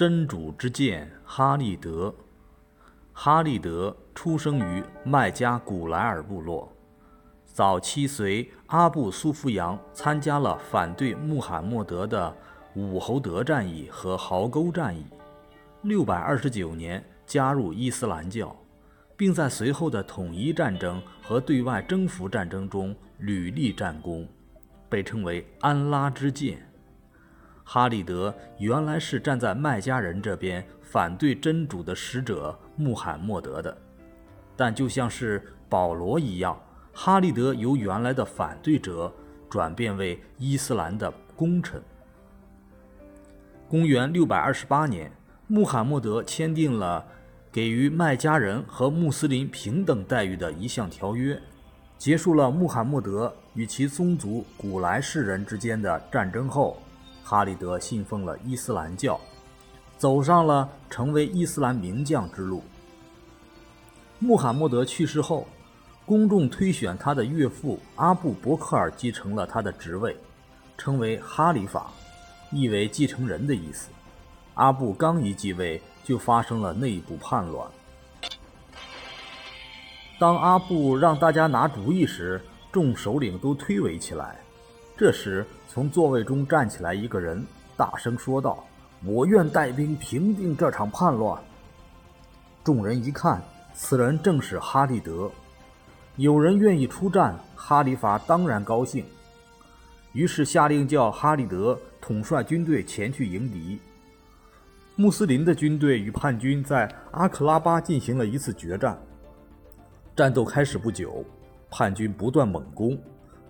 真主之剑哈利德。哈利德出生于麦加古莱尔部落，早期随阿布苏夫扬参加了反对穆罕默德的武侯德战役和壕沟战役。六百二十九年加入伊斯兰教，并在随后的统一战争和对外征服战争中屡立战功，被称为安拉之剑。哈利德原来是站在麦加人这边反对真主的使者穆罕默德的，但就像是保罗一样，哈利德由原来的反对者转变为伊斯兰的功臣。公元六百二十八年，穆罕默德签订了给予麦加人和穆斯林平等待遇的一项条约，结束了穆罕默德与其宗族古莱氏人之间的战争后。哈利德信奉了伊斯兰教，走上了成为伊斯兰名将之路。穆罕默德去世后，公众推选他的岳父阿布·伯克尔继承了他的职位，称为哈里法，意为继承人的意思。阿布刚一继位，就发生了内部叛乱。当阿布让大家拿主意时，众首领都推诿起来。这时，从座位中站起来一个人，大声说道：“我愿带兵平定这场叛乱。”众人一看，此人正是哈利德。有人愿意出战，哈里法当然高兴，于是下令叫哈利德统帅军队前去迎敌。穆斯林的军队与叛军在阿克拉巴进行了一次决战。战斗开始不久，叛军不断猛攻。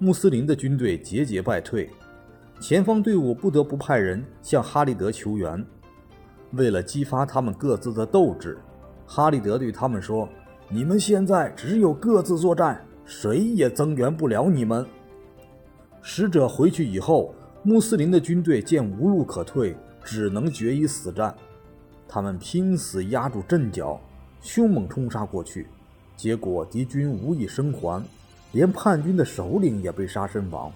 穆斯林的军队节节败退，前方队伍不得不派人向哈利德求援。为了激发他们各自的斗志，哈利德对他们说：“你们现在只有各自作战，谁也增援不了你们。”使者回去以后，穆斯林的军队见无路可退，只能决一死战。他们拼死压住阵脚，凶猛冲杀过去，结果敌军无一生还。连叛军的首领也被杀身亡。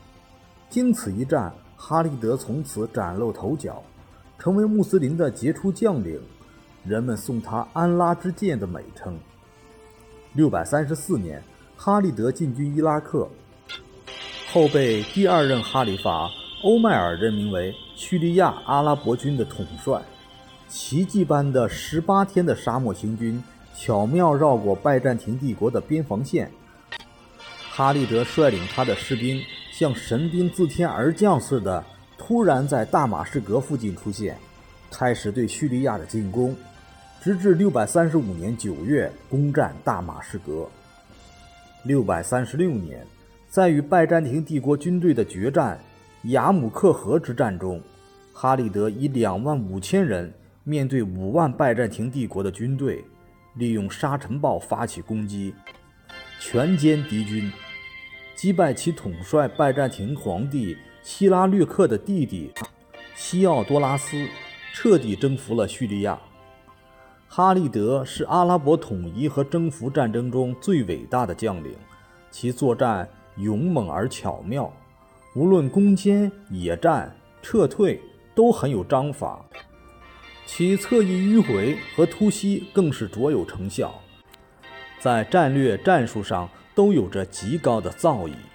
经此一战，哈利德从此崭露头角，成为穆斯林的杰出将领，人们送他“安拉之剑”的美称。六百三十四年，哈利德进军伊拉克，后被第二任哈里法欧迈尔任命为叙利亚阿拉伯军的统帅。奇迹般的十八天的沙漠行军，巧妙绕过拜占庭帝国的边防线。哈利德率领他的士兵像神兵自天而降似的，突然在大马士革附近出现，开始对叙利亚的进攻，直至六百三十五年九月攻占大马士革。六百三十六年，在与拜占庭帝国军队的决战雅姆克河之战中，哈利德以两万五千人面对五万拜占庭帝国的军队，利用沙尘暴发起攻击，全歼敌军。击败其统帅拜占庭皇帝希拉略克的弟弟西奥多拉斯，彻底征服了叙利亚。哈利德是阿拉伯统一和征服战争中最伟大的将领，其作战勇猛而巧妙，无论攻坚、野战、撤退都很有章法，其侧翼迂回和突袭更是卓有成效，在战略战术上。都有着极高的造诣。